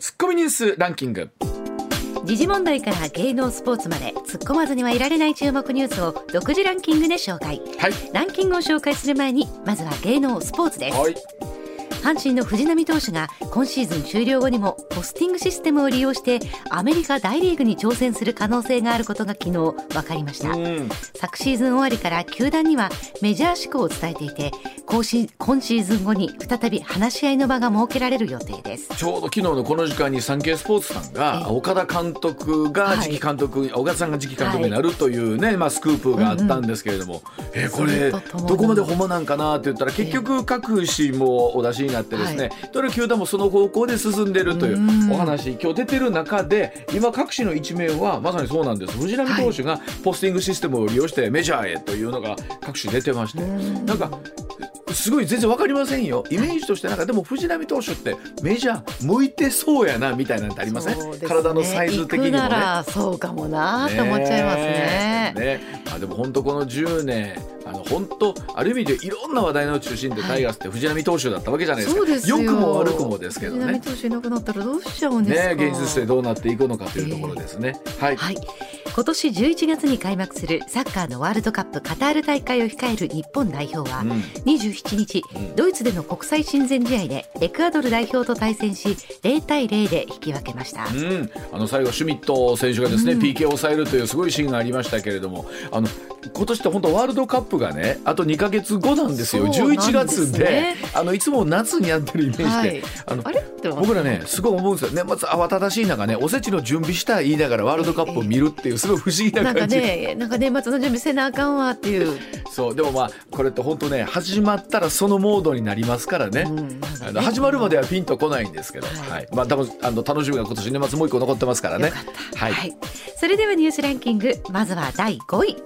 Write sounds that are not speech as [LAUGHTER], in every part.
ツッコミニュースランキング。時事問題から芸能スポーツまで突っ込まずにはいられない注目ニュースを独自ランキングで紹介。はい。ランキングを紹介する前にまずは芸能スポーツです、はい阪神の藤浪投手が今シーズン終了後にもポスティングシステムを利用してアメリカ大リーグに挑戦する可能性があることが昨日分かりました。うん。昨シーズン終わりから球団にはメジャー志向を伝えていて今シーズン後に再び話し合いの場が設けられる予定です。ちょうど昨日のこの時間にサンケイスポーツさんがええ。岡田監督がはい次期監督、岡田さんが次期監督になるというね、まあ、スクープがあったんですけれども、えこれそれととも。にどこまでほんまなんかなって言ったら結局各紙もお出しになってですね、どれ球団もその方向で進んでるというお話今日出てる中で今各紙の一面はまさにそうなんです。藤浪投手がポスティングシステムを利用してメジャーへというのが各紙出てましてなんかすごい全然わかりませんよ。イメージとしてなんかでも藤浪投手ってメジャー向いてそうやなみたいなのってありません、ね。体のサイズ的にもね。行くならそうかもなと思っちゃいますね。ねまあ、でも本当この10年あの本当ある意味でいろんな話題の中心でタイガースって藤浪投手だったわけじゃないですか、すよ。良くも悪くもですけど藤浪ね。投手いなくなったらどうしちゃうんですか？ね、現実でどうなっていくのかというところですね。はい、はい今年11月に開幕するサッカーのワールドカップカタール大会を控える日本代表は、うん。27日、ドイツでの国際親善試合でエクアドル代表と対戦し0対0で引き分けました、うん、あの最後シュミット選手がですね、PK を抑えるというすごいシーンがありましたけれどもあの今年って本当ワールドカップがねあと2か月後なんですよ。すね。11月であのいつも夏にやってるイメージで、はい。あの僕らねすごい思うんですよ。年末慌ただしい中ねおせちの準備した言いながらワールドカップを見るっていうすごい不思議ななんか感じ。ねなんか年末の準備せなあかんわっていう、そうでもまあこれって本当ね始まったらそのモードになりますからね,、うんあの始まるまではピンとこないんですけど、はい。はい。まあ、多分あの楽しみが今年年末もう一個残ってますからね。よかった、はい。それではニュースランキング。まずは第5位、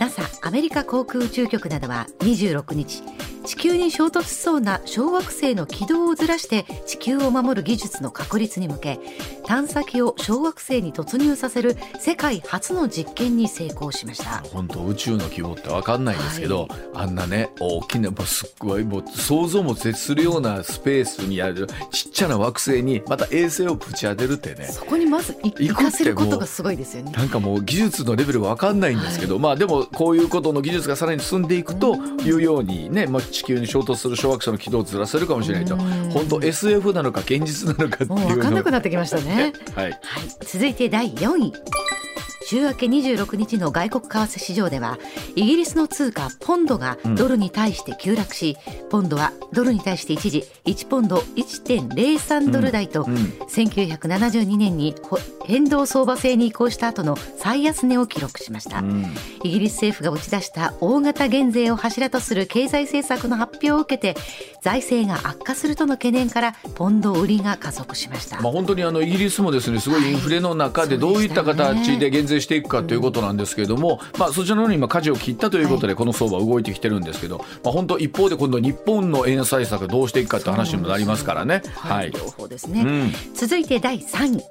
NASA アメリカ航空宇宙局などは26日地球に衝突しそうな小惑星の軌道をずらして地球を守る技術の確立に向け探査機を小惑星に突入させる世界初の実験に成功しました。本当宇宙の規模って分かんないんですけど、あんなね大きなもうすっごいもう想像も絶するようなスペースにあるちっちゃな惑星にまた衛星をぶち当てるってね。そこにまずい行かせることがすごいですよね。なんかもう技術のレベルが分かんないんですけど、まあでもこういうことの技術がさらに進んでいくというようにね、まあ、地球に衝突する小惑星の軌道をずらせるかもしれないと。本当 SF なのか現実なのかっていうのもう分かんなくなってきましたね。[LAUGHS] はい。はい、続いて第4位週明け26日の外国為替市場ではイギリスの通貨ポンドがドルに対して急落し、ポンドはドルに対して一時1ポンド1.03ドル台と、1972年にほ変動相場制に移行した後の最安値を記録しました、イギリス政府が打ち出した大型減税を柱とする経済政策の発表を受けて財政が悪化するとの懸念からポンド売りが加速しました、まあ、本当にあのイギリスもですねすごいインフレの中でどういった形で減税していくかということなんですけれども、まあ、そちらの方に今舵を切ったということでこの相場動いてきてるんですけど、まあ、本当一方で今度日本の円安対策どうしていくかって話にもなりますからね。はい。両方ですね、うん。続いて第3位。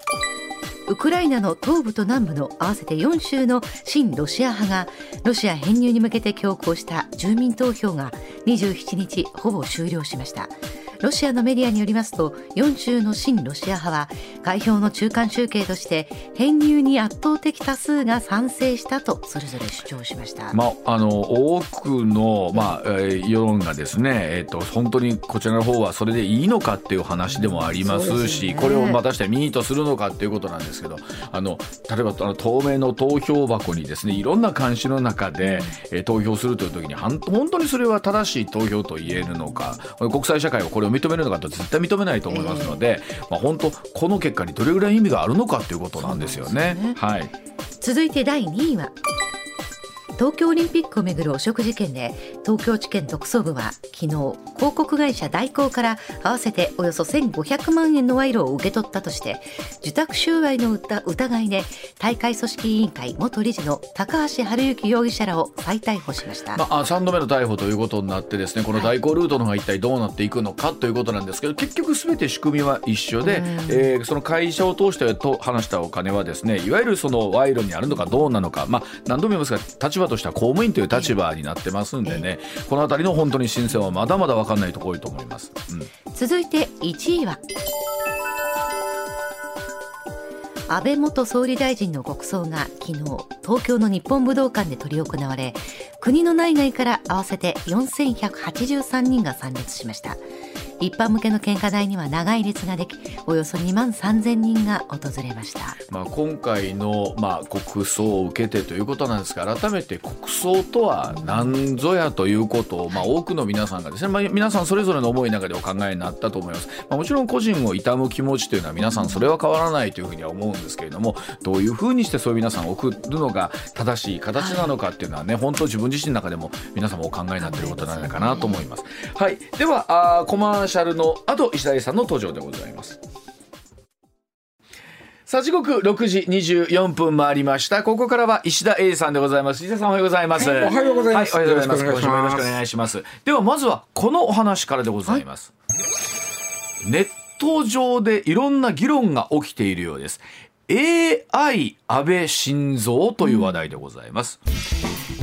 ウクライナの東部と南部の合わせて4州の親ロシア派がロシア編入に向けて強行した住民投票が27日ほぼ終了しましたロシアのメディアによりますと4州の親ロシア派は開票の中間集計として編入に圧倒的多数が賛成したとそれぞれ主張しました、まあ、あの多くの、まあえー世論がですね、えー、と本当にこちらの方はそれでいいのかっていう話でもありますしね。これをまたして民意とするのかっていうことなんですけどあの例えばあの透明の投票箱にですねいろんな監視の中で、えー投票するという時に本当にそれは正しい投票と言えるのか国際社会はこれを認めるのかと絶対認めないと思いますので、まあ、本当この結果にどれぐらい意味があるのかっていうことなんですよね。はい。続いて第2位は東京オリンピックをめぐる汚職事件で東京地検特捜部は昨日広告会社大広から合わせておよそ1500万円の賄賂を受け取ったとして受託収賄の疑いで大会組織委員会元理事の高橋治之容疑者らを再逮捕しました、まあ、3度目の逮捕ということになってですねこの代行ルートのが一体どうなっていくのかということなんですけど結局すべて仕組みは一緒で、えー、その会社を通してと話したお金はですねいわゆるその賄賂にあるのかどうなのか、まあ、何度も言いますが立場としては公務員という立場になってますんでね、この辺りの本当に新鮮はまだまだ分かんないところ多いと思います、うん、続いて1位は。安倍元総理大臣の国葬が昨日東京の日本武道館で執り行われ国の内外から合わせて4183人が参列しました一般向けの献花台には長い列ができおよそ2万3000人が訪れました、まあ、今回の、まあ、国葬を受けてということなんですが改めて国葬とは何ぞやということを、まあ、多くの皆さんがですね、まあ、皆さんそれぞれの思いの中でお考えになったと思います、まあ、もちろん個人を悼む気持ちというのは皆さんそれは変わらないというふうには思うんですけれどもどういうふうにしてそういう皆さんを送るのが正しい形なのかっていうのはね、はい、本当自分自身の中でも皆さんもお考えになっていることなのかなと思います。はい、ではあコマーシャルの後石田さんの登場でございます。さあ時刻6時24分回りました。ここからは石田英さんでございます。石田さんおはようございます、はい、おはようございます、はい、おはようございます。よろしくお願いします。ではまずはこのお話からでございます、はい、ネット上でいろんな議論が起きているようです。AI 安倍晋三という話題でございます、うん、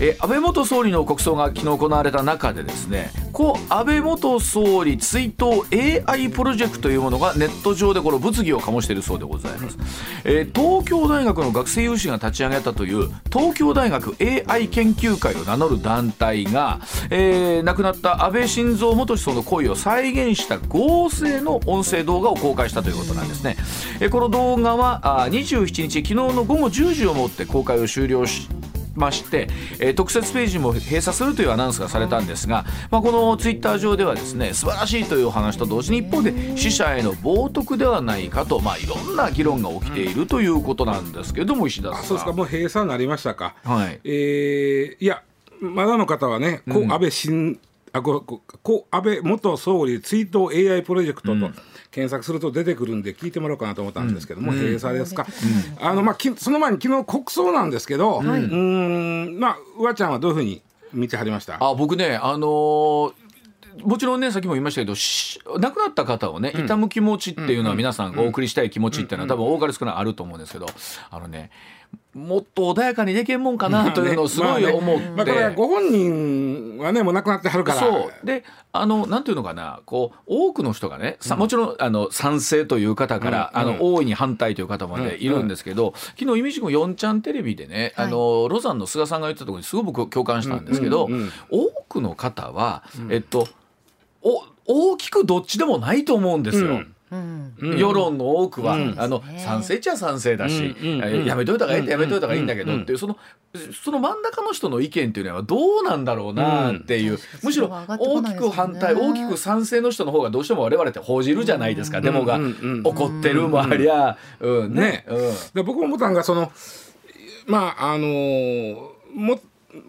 え安倍元総理の国葬が昨日行われた中でですね故安倍元総理追悼 AI プロジェクトというものがネット上でこの物議を醸しているそうでございます、えー、東京大学の学生有志が立ち上げたという東京大学 AI 研究会を名乗る団体が、えー、亡くなった安倍晋三元首相の行為を再現した合成の音声動画を公開したということなんですね、えー、この動画はあ27日昨日の午後10時をもって公開を終了しまして、えー、特設ページも閉鎖するというアナウンスがされたんですが、まあ、このツイッター上ではですね素晴らしいというお話と同時に一方で死者への冒涜ではないかと、まあ、いろんな議論が起きているということなんですけれども石田さん。そうですか。もう閉鎖になりましたか、はい。えー、いやまだの方はね、こう安倍新あここ安倍元総理追悼 AI プロジェクトと、うん検索すると出てくるんで聞いてもらおうかなと思ったんですけども、うん、閉鎖ですか、うん、あのまあ、その前に昨日国葬なんですけど、はい、うんまあうわちゃんはどういうふうに見てはりました？あ僕ねあのーもちろんねさっきも言いましたけど亡くなった方をね悼む気持ちっていうのは皆さんがお送りしたい気持ちっていうのは多分多かれ少ないあると思うんですけどあのねもっと穏やかにできんもんかなというのをすごい思って、まあねまあ、これご本人はねもう亡くなってはるから。そう。であのなんていうのかなこう多くの人がねさもちろんあの賛成という方から、うん、あの大いに反対という方までいるんですけど、うん、昨日、いみじく4ちゃんテレビでね、あのロザンの菅さんが言ったところにすごく共感したんですけど、多くの方は、えっとお大きくどっちでもないと思うんですよ。うん、世論の多くは、うん、あの賛成っちゃ賛成だし、うん、やめといた方がいいってやめといた方がいいんだけどっていうそのその真ん中の人の意見っていうのはどうなんだろうなっていう、むしろ大きく反対、大きく賛成の人の方がどうしても我々って報じるじゃないですか、デモが。起こってるもありゃ、うんね。で僕も思ったんがそのまああのも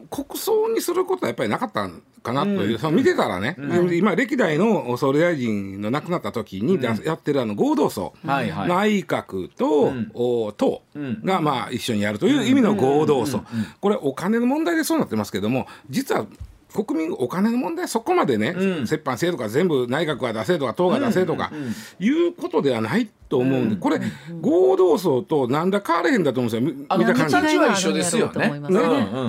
国葬にすることはやっぱりなかったんかなという、うん、その見てたらね、うん、今歴代の総理大臣の亡くなった時にやってるあの合同葬、うん、内閣と、うん、党がまあ一緒にやるという意味の合同葬、これお金の問題でそうなってますけども実は国民お金の問題そこまでね、うん、折半制とか全部内閣が出せとか党が出せとか、いうことではないと思うんで、これ、合同葬となんだ変われへんだと思うんですよ。見た感じ。は一緒ですよね。ね、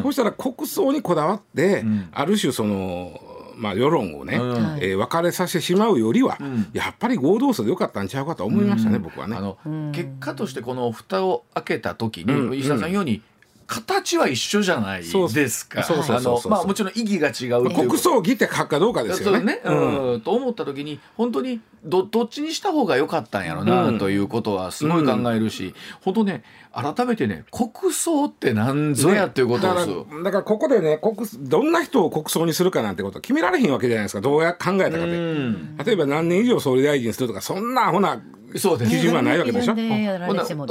そしたら国葬にこだわって、ある種そのまあ、世論をね、うん、えー、分かれさせてしまうよりは、うん、やっぱり合同葬でよかったんちゃうかと思いましたね、うん、僕はね。あの結果としてこの蓋を開けた時に、石田さんように形は一緒じゃないですか。そうそうそうまあもちろん意義が違う国葬儀って書くかどうかですよね。ねうん、と思った時に本当にどどっちにした方が良かったんやろな、ということはすごい考えるし、うん、本当ね改めてね国葬って何ぞやっていうことです、ね、だからここでね国どんな人を国葬にするかなんてこと決められへんわけじゃないですかどうや考えたかで、例えば何年以上総理大臣するとかそんなほなそうです。基準はないわけでしょ？な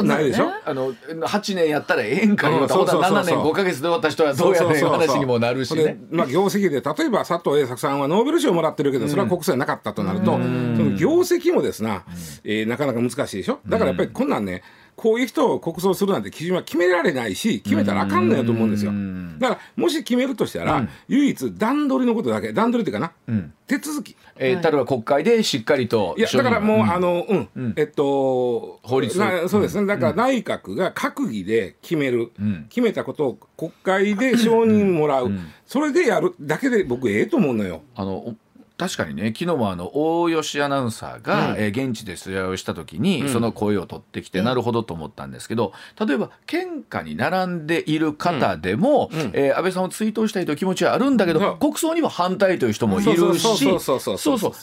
ないでしょ？ねあの8年やったらええんかうんよほんなら7そうそうそう。そう年5か月で終わった人はどうやねんいう話にもなるしでね。まあ、業績で例えば佐藤栄作さんはノーベル賞もらってるけどそれは国債なかったとなると、その業績もですな、えーなかなか難しいでしょ？だからやっぱりこんなんねこういう人を国葬するなんて基準は決められないし決めたらあかんのやと思うんですよ。だからもし決めるとしたら、唯一段取りのことだけ段取りっていうかな、手続きえー例えば国会でしっかりといやだからもう、ん。あのうん、えっと法律なそうですね。だから内閣が閣議で決める、決めたことを国会で承認もらう、それでやるだけで僕ええと思うのよ。あのお確かにね昨日もあの大吉アナウンサーが、えー現地で取材をした時に、その声を取ってきて、なるほどと思ったんですけど例えば献花に並んでいる方でも、えー安倍さんを追悼したいという気持ちはあるんだけど、国葬には反対という人もいるし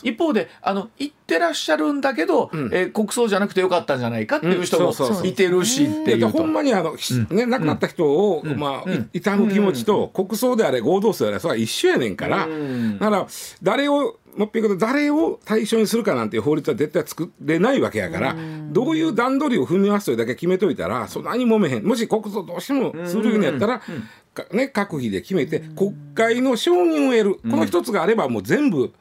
一方であの行ってらっしゃるんだけど、えー国葬じゃなくてよかったんじゃないかっていう人もいてるしっていうほんまにあの、ひね、亡くなった人を、まあ、い痛む気持ちと、国葬であれ合同葬であれそれは一緒やねんから、だから誰をもっぺん言うと誰を対象にするかなんていう法律は絶対作れないわけやから、どういう段取りを踏みますというだけ決めといたらそんなに揉めへん。もし国葬どうしてもするんやったら、かね、閣議で決めて国会の承認を得る、この一つがあればもう全部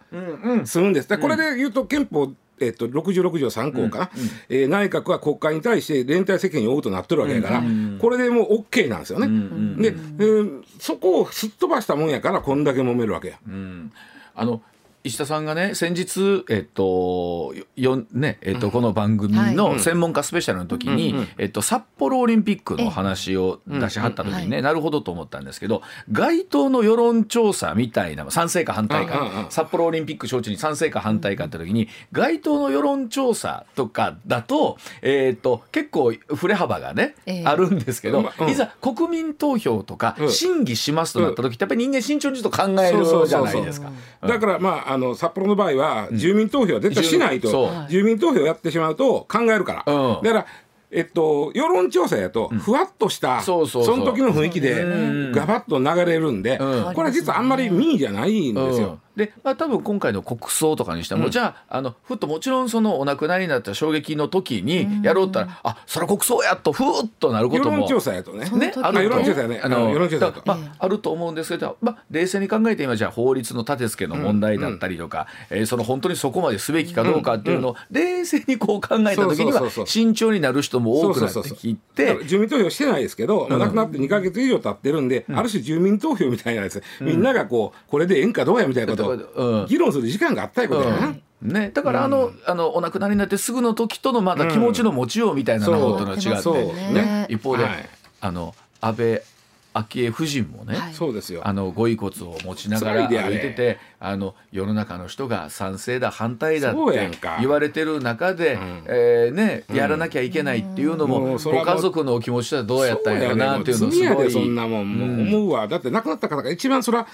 するんです。でこれで言うと憲法えっと、66条3項かな、えー内閣は国会に対して連帯責任を負うとなってるわけやから、これでもう OK なんですよね。で、えーそこをすっ飛ばしたもんやからこんだけ揉めるわけや。あの石田さんがね先日、えっとよねえっと、この番組の専門家スペシャルの時に、えっと、札幌オリンピックの話を出しはった時にね、なるほどと思ったんですけど街頭の世論調査みたいな賛成か反対か。札幌オリンピック招致に賛成か反対かって時に街頭の世論調査とかだと,、えっと結構振れ幅がね、ええ。あるんですけど、いざ国民投票とかうん。審議しますとなった時ってやっぱり人間慎重にちょっと考えるじゃないですか。だからまああの札幌の場合は住民投票は絶対しないと、そう。住民投票やってしまうと考えるから、うん。だからえっと、世論調査やとふわっとした、そうそうそう。の時の雰囲気でガバッと流れるんで、うん。これは実はあんまり民意じゃないんですよ。うんで、まあ、多分今回の国葬とかにしても、じゃああのふっともちろんそのお亡くなりになった衝撃の時にやろうったら、あそれは国葬やとふーっとなることも世論調査やとね。ね、あると。あると思うんですけど、まあ、冷静に考えて今じゃあ法律の立て付けの問題だったりとか、えーその本当にそこまですべきかどうかっていうのを冷静にこう考えた時には慎重になる人も多くなってきて。ら住民投票してないですけど、まあ、亡くなって2か月以上経ってるんで、ある種住民投票みたいなやつ、みんながこうこれでええんかどうやみたいなことう。ん。を議論する時間があったいことやな。ね、だからあの,、あのお亡くなりになってすぐの時とのまだ気持ちの持ちようみたいなのとの違って、そう。ね、一方で、はい。あの安倍昭恵夫人もね、はい。そうですよ。あのご遺骨を持ちながら歩いててあの世の中の人が賛成だ反対だって言われてる中で、えーねやらなきゃいけないっていうのも、もうそれはもうご家族のお気持ちとはどうやったんやろなっていうのをすごいそんなもんもう思うわ、だって亡くなった方が一番それは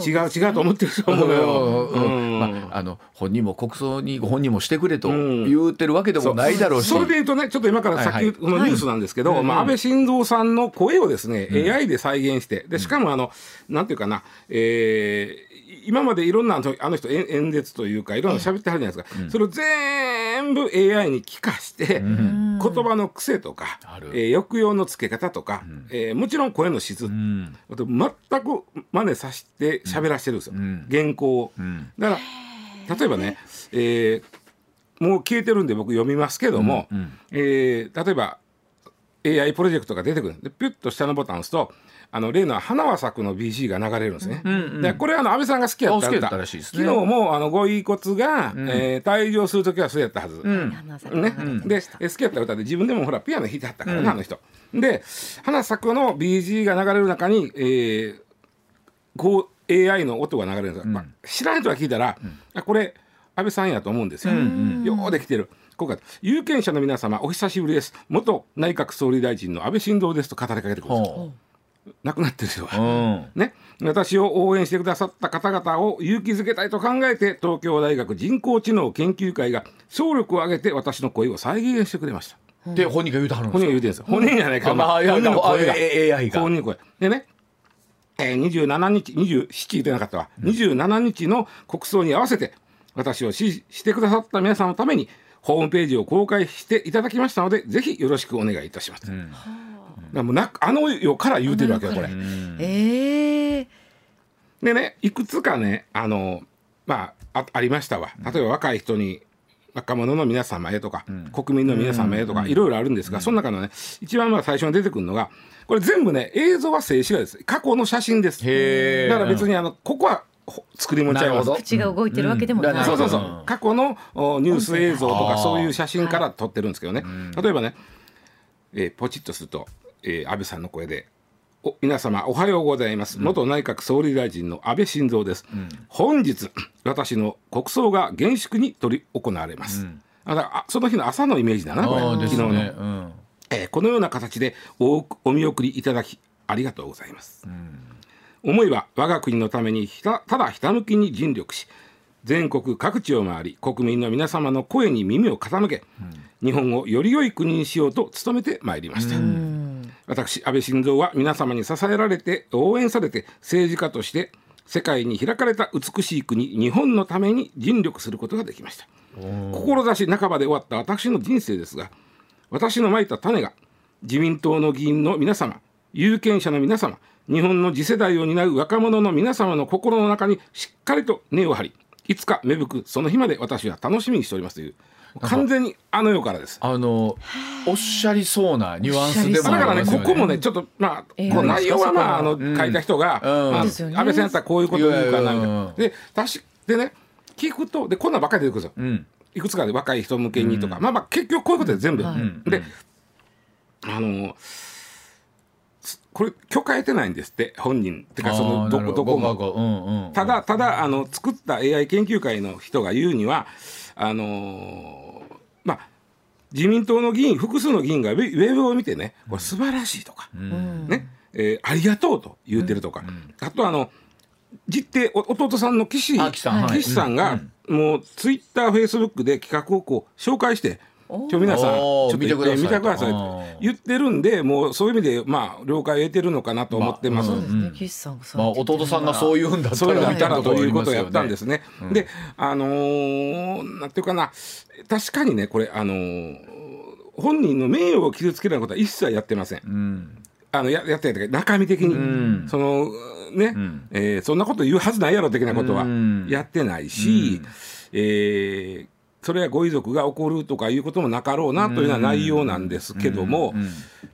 違う違うと思ってると思うよ。うん。まあ、あの本人も国葬にご本人もしてくれと言うてるわけでもないだろうし、それで言うとね、ちょっと今からさっはいはい。きこのニュースなんですけど、まあ、安倍晋三さんの声をですね、AI で再現して、でしかもあの、なんていうかな、えー今までいろんなあの人演演説というかいろんな喋ってはるじゃないですか、それを全部 AI に聞かして、言葉の癖とかえー抑揚のつけ方とか、えーもちろん声の質、うん。あと全く真似させて喋らせてるんですよ、ん。原稿を。ん。だから例えばね、えーもう消えてるんで僕読みますけども、えー例えば AI プロジェクトが出てくる。でピュッと下のボタンを押すとあの例の「花は咲く」の BC が流れるんですね。でこれはあの安倍さんが好きやった歌ったらしいですね。昨日もあのご遺骨が、えー退場する時はそうやったはず。花咲ね、でえ好きやった歌で自分でもほらピアノ弾いてはったからね、あの人。で花咲くの BG が流れる中に、えーこう AI の音が流れるんですが、まあ、知らない人が聞いたら、あこれ安倍さんやと思うんですよ。ようできてる。ここが有権者の皆様お久しぶりです。元内閣総理大臣の安倍晋三ですと語りかけてくるんですほ亡くなってる人は。ううん。ね、私を応援してくださった方々を勇気づけたいと考えて東京大学人工知能研究会が総力を挙げて私の声を再現してくれました。で本人が言うてはるん本ですか？人が言うてるんですよ。本人じゃないかまあ本人の声が。AI が。本人の声。でね、えー、27日27言ってなかったわ、27日の国葬に合わせて私を支持してくださった皆さんのためにホームページを公開していただきましたのでぜひよろしくお願いいたします。だからもうなあの世から言うてるわけよこれ。ええでねいくつかねあのまああありましたわ。例えば若い人に若者の皆様へとか、国民の皆様へとか、いろいろあるんですが、その中のね一番まあ最初に出てくるのがこれ全部ね映像は静止画です。過去の写真です。だから別にあのここはほ作り物ちゃいます。なるほど。口が動いてるわけでもない、うん。そうそうそう。うん。過去のおニュース映像とかそういう写真から撮ってるんですけどね、例えばね、えーポチッとすると、えー安倍さんの声で「お皆様おはようございます。元内閣総理大臣の安倍晋三です、本日私の国葬が厳粛に執り行われます」あだからあその日の朝のイメージだなこれ。昨日の、ね。うん。えーこのような形でおお見送りいただきありがとうございます、思いは我が国のためにひたただひたむきに尽力し全国各地を回り国民の皆様の声に耳を傾け、日本をより良い国にしようと努めてまいりました、私安倍晋三は皆様に支えられて応援されて政治家として世界に開かれた美しい国日本のために尽力することができました。志半ばで終わった私の人生ですが私のまいた種が自民党の議員の皆様有権者の皆様日本の次世代を担う若者の皆様の心の中にしっかりと根を張りいつか芽吹くその日まで私は楽しみにしておりますという完全にあの世からです。あのおっしゃりそうなニュアンスでもだからね、ありますよここもね、ちょっと、まあ、ええこの内容は、まあ、あの、ん書いた人が、うん。まあ、ですよね。安倍さんやったらこういうことを言うかな、みたいな。で、でね、聞くと、で、こんなんばっかり出てくるんですよ。うん。いくつかで若い人向けにとか、まあまあ、結局こういうことで全部。はいで、あの、すこれ、許可得てないんですって、本人。てか、その、どこ、ど。こも。も。うんうん。ただ、ただ、あの、作った AI 研究会の人が言うには、あのーまあ、自民党の議員、複数の議員がウェブを見てね、これ素晴らしいとか、ね、えーありがとうと言ってるとか、あとあの、実弟、お弟さんの岸、さん。はい。岸さんが、もうツイッター、フェイスブックで企画をこう紹介して、ちょ皆さん、ちょっと見てください見て言ってるんで、もうそういう意味で、まあ、了解を得てるのかなと思ってます。まあ弟さんがそういうんだったそういうのら見たらということをやみったんですね。で、あのーなんていうかな、確かにね、これ、あのー本人の名誉を傷つけるようなことは一切やってません。うん。あのややってない中身的に、ん。そのね、ん。えーそんなこと言うはずないやろ的なことはうん。やってないし、えーそれはご遺族が怒るとかいうこともなかろうなというような内容なんですけども、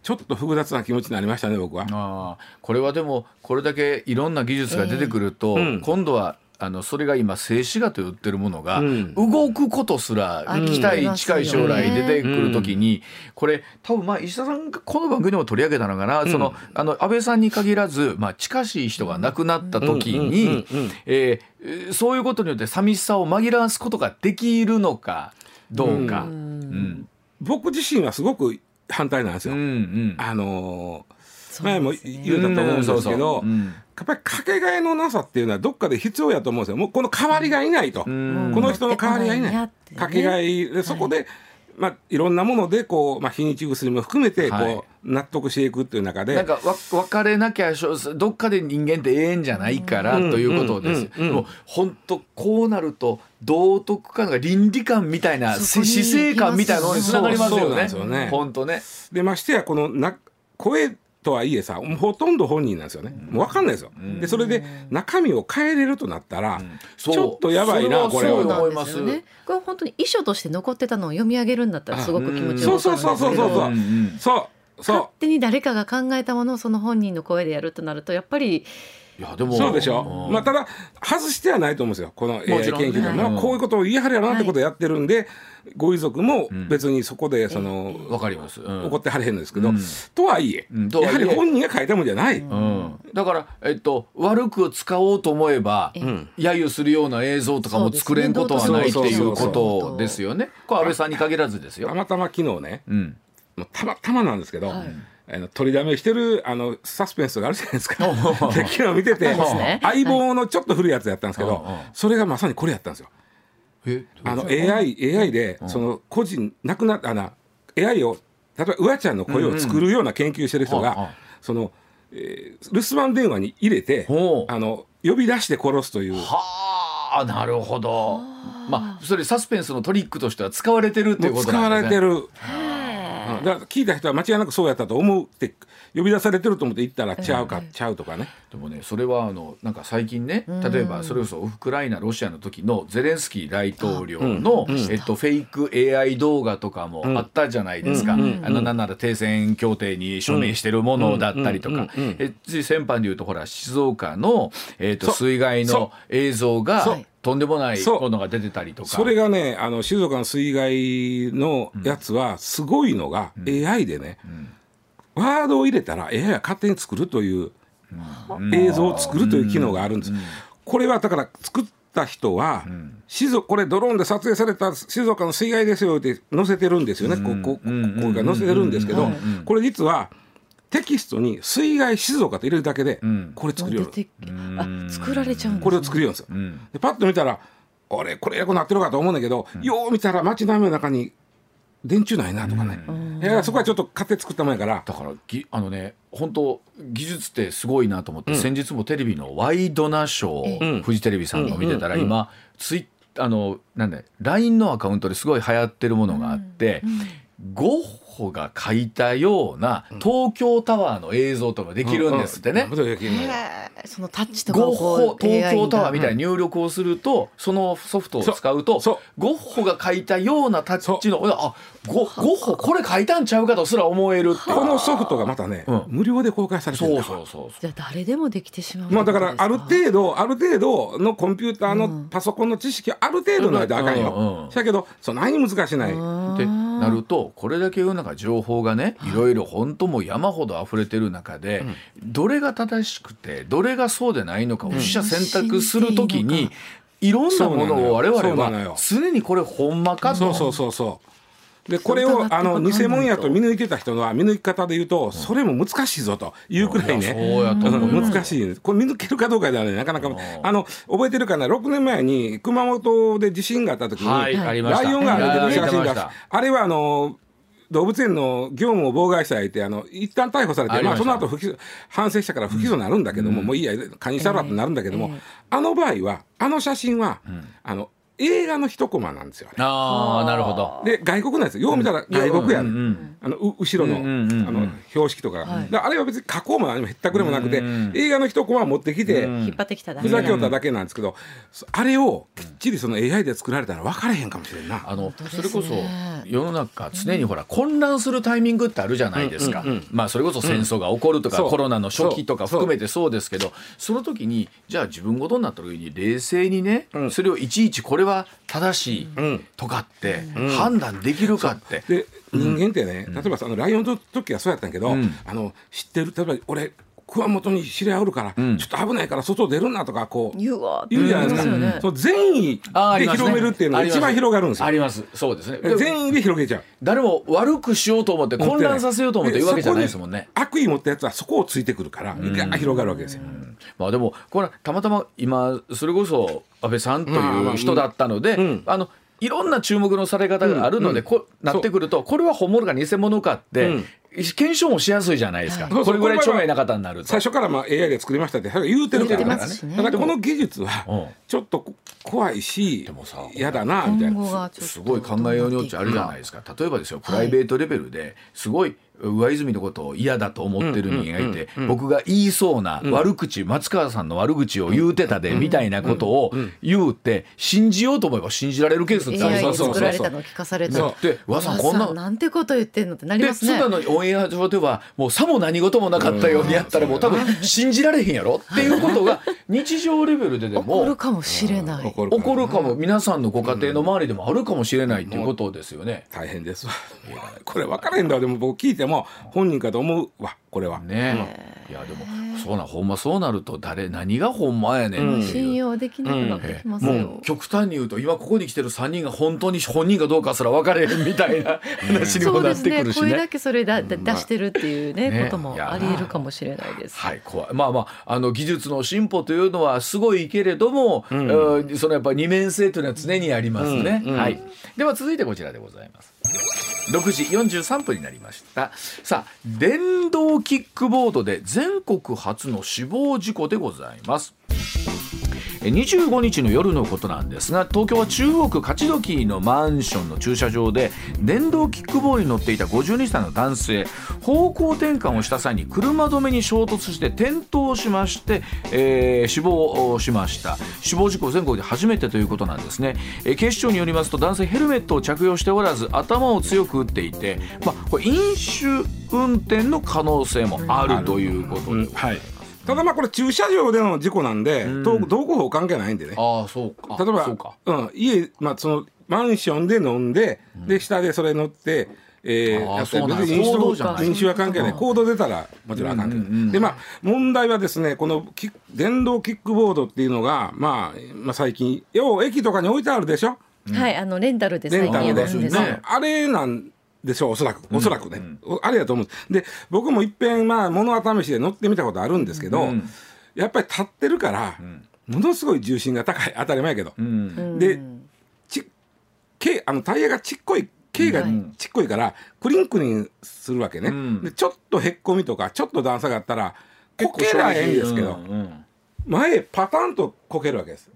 ちょっと複雑な気持ちになりましたね僕は。これはでもこれだけいろんな技術が出てくると、うん今度はあのそれが今静止画と言ってるものが、うん。動くことすらあ期待近い将来出てくるときに、これ多分まあ石田さんがこの番組でも取り上げたのかな、そのあの安倍さんに限らず、まあ、近しい人が亡くなった時にうんうんうんうん。えーそういうことによって寂しさを紛らわすことができるのかどうか。うん。僕自身はすごく反対なんですよ。うんうん。あの前も言うたと思うんですけど、やっぱりかけがえのなさっていうのはどっかで必要やと思うんですよ。もうこの代わりがいないと、ん。この人の代わりがいない。かけがえでそこで、まあいろんなものでこうまあ日にち薬も含めてこう、はい納得していくっていう中で、なんかわ別れなきゃしょどっかで人間ってええんじゃないからうん。ということです。うん。うん。うん。もう本当こうなると道徳感が倫理観みたいなそこに姿勢感みたいなのにつながりますよね。本当ね。でましてやこのな声とはいえさもうほとんど本人なんですよね。もう分かんないですよ。でそれで中身を変えれるとなったら、そうちょっとやばいなこれは。思いますですよね。これ本当に遺書として残ってたのを読み上げるんだったらすごく気持ちそうよかったそうそうそうそうそう、う。んうんそう。勝そ手に誰かが考えたものをその本人の声でやるとなるとやっぱりいやでも。うそうでしょ、まあただ外してはないと思うんですよ。この AI 研究で、まあ、うん。こういうことを言い張るやろなってことをやってるんで、ご遺族も別にそこでその、わかります。うん。怒ってはれへんのですけど、うん。とはいえ、やはり本人が書いたもんじゃない、うん、だから、えっと、悪く使おうと思えば、ん揶揄するような映像とかも作れんことはないっていうことですよね。これ安倍さんに限らずですよ。た。またま昨日ねたまたまなんですけど、はいあの取りだめしてるあのサスペンスがあるじゃないですか。で昨日見てて、相棒のちょっと古いやつやったんですけど、それがまさにこれやったんですよ。えあの AI, AI でその個人なくなったあの AI を例えばうわちゃんの声を作るような研究してる人うんうん。がその、えー留守番電話に入れてあの呼び出して殺すという。ははあなるほど。まあそれサスペンスのトリックとしては使われてるっていうこと使わなんですね。れてる。うん。だから聞いた人は間違いなくそうやったと思うって呼び出されてると思って行ったらちゃうか、ちゃうとかね。でもねそれはあのなんか最近ね例えばそれこそウクライナロシアの時のゼレンスキー大統領の、えっと、フェイク AI 動画とかもあったじゃないですか、あのなんなら停戦協定に署名してるものだったりとか、えつい先般でいうとほら静岡の、えっと、水害のそ映像がとんでもないそう。ものが出てたりとか。それがねあの静岡の水害のやつはすごいのが、AI でね、ワードを入れたら AI が勝手に作るという、映像を作るという機能があるんです。これはだから作った人は、静岡これドローンで撮影された静岡の水害ですよって載せてるんですよね、こここここが載せてるんですけど、これ実はテキストに「水害静岡」と入れるだけで、これ作る。ようあ作られちゃうんですね。これを作るようにする、でパッと見たらあれこれエアコンなってるかと思うんだけど、よう見たら街並みの中に電柱ないなとかね、いやそこはちょっと勝手に作ったもんやから。だからぎあのね本当技術ってすごいなと思って、先日もテレビのワイドナショー、フジテレビさんの見てたら、今ツイあのなんだ LINE のアカウントですごい流行ってるものがあって、ゴッホが描いたような東京タワーの映像とかできるんですってね。そのタッチとかゴッホ東京タワーみたいがに入力をするとそのソフトを使うとゴッホが描いたようなタッチのあゴゴッホこれ描いたんちゃうかとすら思えるこのソフトがまたね、うん。無料で公開されてるそうそうそうじゃあ誰でもできてしまう。まあだからある程度ある程度のコンピューターのパソコンの知識ある程度ないとあかんうんうんよ。だけどそんなに難しない。ってなるとこれだけ世の中情報がねい。ろいろ本当もう山ほど溢れてる中で、どれが正しくてどれがそうでないのかを取捨選択するときに、いろんなものを我々は常にこれほんまかと。そうそうそうそう。でこれをあの偽物やと見抜いてた人のは見抜き方で言うと、それも難しいぞというくらいね。難しい。これ見抜けるかどうかではねなかなかあの覚えてるかな？6年前に熊本で地震があった時に、ライオンが歩いてる写真が。あれはあの動物園の業務を妨害した相手あの一旦逮捕されてまあ、その後不起訴反省したから不起訴になるんだけども、もういいやカニしたらってなるんだけども、あの場合はあの写真は、あの映画の一コマなんですよ、あれ。ああなるほど。で外国なんですよよう見たら外国やね、うんうんうん。あのう後ろの,、うんうんうんうん。あの標識とか。が、であれは別に加工も何もへったくれもなくて、映画の一コマを持ってきて、引っ張ってきただふけざけよっただけなんですけど、そあれをきっちりその AI で作られたら分かれへんかもしれんな。あのそれこそ世の中常にほら混乱するタイミングってあるじゃないですか、まあそれこそ戦争が起こるとか、コロナの初期とか含めてそうですけどその時にじゃあ自分ごとになった時に冷静にね、それをいちいちこれは正しいとかって判断できるかって、で人間ってね、例えばそのライオンの時はそうやったんやけど、あの知ってる例えば俺熊本に知り合いおるから、ちょっと危ないから外出るなとかこう言うわ言うじゃないですか、言いますよね。その善意で広めるっていうのが一番広がるんですよ。あ。ります。そうですね。善意で広げちゃう。誰も悪くしようと思って混乱させようと思って言うわけじゃないですもんね。悪意持ったやつはそこをついてくるから、広がるわけですよ。まあでもこれたまたま今それこそ安倍さんという人だったので、ん。あのいろんな注目のされ方があるので、こうなってくるとこれは本物か偽物かって、うん検証もしやすいじゃないですか、そうそうこれぐらい著名な方になると。最。初からまあ AI で作りましたって言うてるからね。ただこの技術うん。はちょっと怖いしでもさ嫌だなみたいな。すごい考えようによっちゃあるじゃないですか。例えばですよプライベートレベルですごい上泉のことを嫌だと思ってる人間がいて僕が言いそうな悪口松川さんの悪口を言うてたでみたいなことを言うて信じようと思えば信じられるケースってあり AI でますよ作られたのを聞かされたそうらで和さんこんななんてこと言ってんのってなりでますね。津田のオンエア上ではもうさも何事もなかったようにやったらもう多分信じられへんやろ？っていうことが日常レベルでで起こるもかもしれない。怒る起こるかも。皆さんのご家庭の周りでもあるかもしれないっていうことですよね。大変ですわ。これ分からへんだわ。でも僕聞いても本人かと思うわこれは。ね。いやでもそうなほんまそうなると誰何がほんまやねん信用できなくなってきますもよ。う極端に言うと今ここに来てる3人が本当に本人かどうかすら分かれへんみたいな話にもなっそうですね。てくるしね。これだけそれだだ出してるっていうねねこともあ。りえるかもしれないです。はい、怖いまあまああの技術の進歩というのはすごいけれども、うん。そのやっぱ二面性というのは常にありますね、はい、では続いてこちらでございます6時43分になりました。さあ電動キックボードで全国初の死亡事故でございます。25日の夜のことなんですが東京は中央区勝どきのマンションの駐車場で電動キックボードに乗っていた52歳の男性方向転換をした際に車止めに衝突して転倒しまして、えー死亡しました。死亡事故全国で初めてということなんですね、えー警視庁によりますと男性ヘルメットを着用しておらず頭を強く打っていて、まあ、これ飲酒運転の可能性もあるということ。で、はい。ただまあこれ駐車場での事故なんで、道道交法関係ないんでね。ああそうか。例えばそうん、家、まあ、そのマンションで飲んで、で下でそれ乗って、えー、あーやってそうな別に飲酒は関係ない。行動出たらもちろんあかんけど、でまあ問題はですねこのキ電動キックボードっていうのが、まあ、まあ最近よう駅とかに置いてあるでしょ？はいあのレンタルで最近レンタルで。やるんですよ。ねあれなんでしょうおそらく。おそらくね、おあれやと思うんで僕もいっぺんまあ物は試しで乗ってみたことあるんですけど、やっぱり立ってるから、ものすごい重心が高い当たり前やけど、でち軽あのタイヤがちっこい軽がちっこいからクリンクリンするわけね、ん。でちょっとへっこみとかちょっと段差があったらこけらええんですけど、うんうん。前パタンとこけるわけです。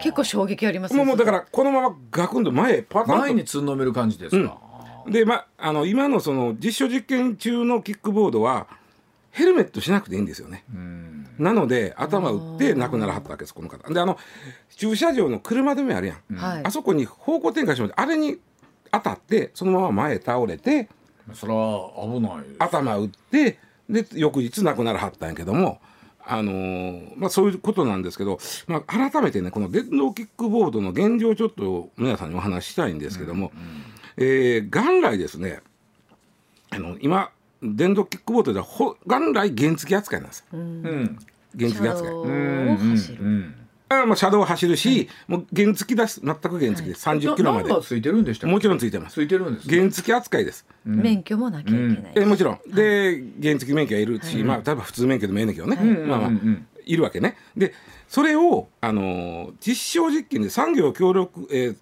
結構衝撃ありますね。もうもうだからこのままガクンと前パタンと。前につんのめる感じですか、で、ま、あの今のその実証実験中のキックボードはヘルメットしなくていいんですよね。なので頭打って亡くならはったわけですこの方。であの駐車場の車止めあるやん、はい。あそこに方向転換しましてあれに当たってそのまま前へ倒れてそれは危ない。頭打ってで翌日亡くならはったんやけども。あのーまあ、そういうことなんですけど、まあ、改めてねこの電動キックボードの現状をちょっと皆さんにお話ししたいんですけども、えー元来ですねあの今電動キックボードではほ元来原付扱いなんです。うん。原付扱い。車道を走るうんあまあ車道を走るし、もう原付です全く原付です、30キロまで。ついてるんでしたもちろんついてます。ついてるんです原付扱いです。免許もなきゃいけないえもちろん。で原付免許はいるし、まあ例えば普通免許でもええねんけどね、まあまあ、いるわけね。でそれをあのー実証実験で産業協力、えー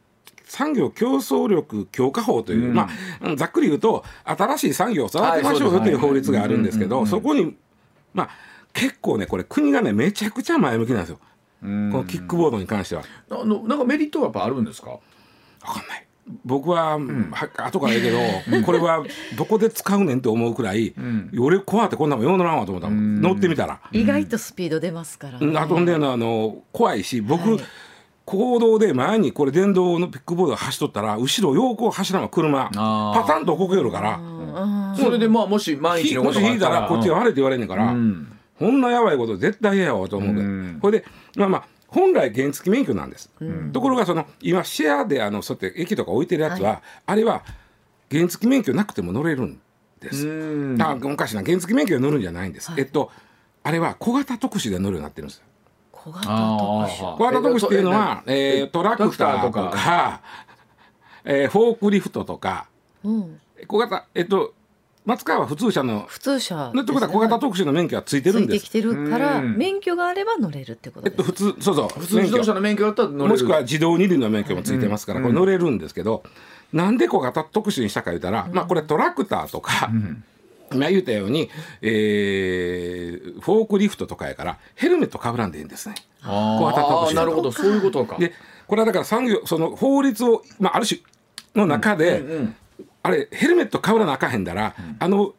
産業競争力強化法という、まあうんざっくり言うと新しい産業を育てましょうよという法律があるんですけどそこにまあ結構ねこれ国がねめちゃくちゃ前向きなんですよ。このキックボードに関しては。あのなんかメリットはやっぱあるんですか？わかんない。僕は、は後から言うけどこれはどこで使うねんって思うくらい、俺怖ってこんなもんよう乗らんわと思ったもん、乗ってみたら、意外とスピード出ますからね。うん、あとんであの怖いし僕、はい行動で前にこれ電動のピックボードが走っとったら後ろ横走らんわ車。パタンとこけよるから。それでまあもし万一ひのことがあったら。こっちが悪いって言われんねんから、ん。こんなやばいこと絶対嫌やわと思うけど、うん。これでまあまあ本来原付免許なんです、ところがその今シェアであのそうやって駅とか置いてるやつは、あれは原付免許なくても乗れるんです、うん。あ昔な原付免許で乗るんじゃないんです、えっとあれは小型特殊で乗るようになってるんです小型あ特殊。ー小型特殊っていうのは、えートラクターとか、[LAUGHS] えーフォークリフトとか。うん。小型えっと松川は普通車の普通車のってことは小型特殊の免許はついてつるんです。いてきてるからうん。免許があれば乗れるってことえっとです普通そうそう。普通自動車の免許だったら乗れる。もしくは自動二輪の免許もついてますから、これ乗れるんですけど、なんで小型特殊にしたか言ったら、まあこれトラクターとか、今言ったように、えーフォークリフトとかやからヘルメットかぶらんでいいんですね。あー。小型特殊あーなるほど。そういうことか。でこれはだから産業その法律を、まあ、ある種の中で、うんあれヘルメットかぶらなあかへんだら、あの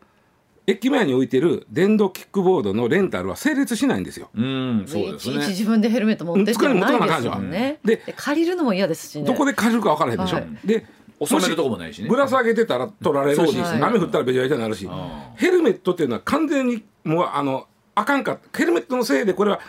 駅前に置いてる電動キックボードのレンタルは成立しないんですよ。うんそうですいちいちね自分でヘルメット持ってってもないですもんね。でで借りるのも嫌ですしね。どこで借りるか分からへんでしょ。はいで収めるとこもないしねぶら下げてたら取られるし、ね雨降ったらべちゃべちゃになるし、ヘルメットっていうのは完全にもうあのあかんかヘルメットのせいでこれは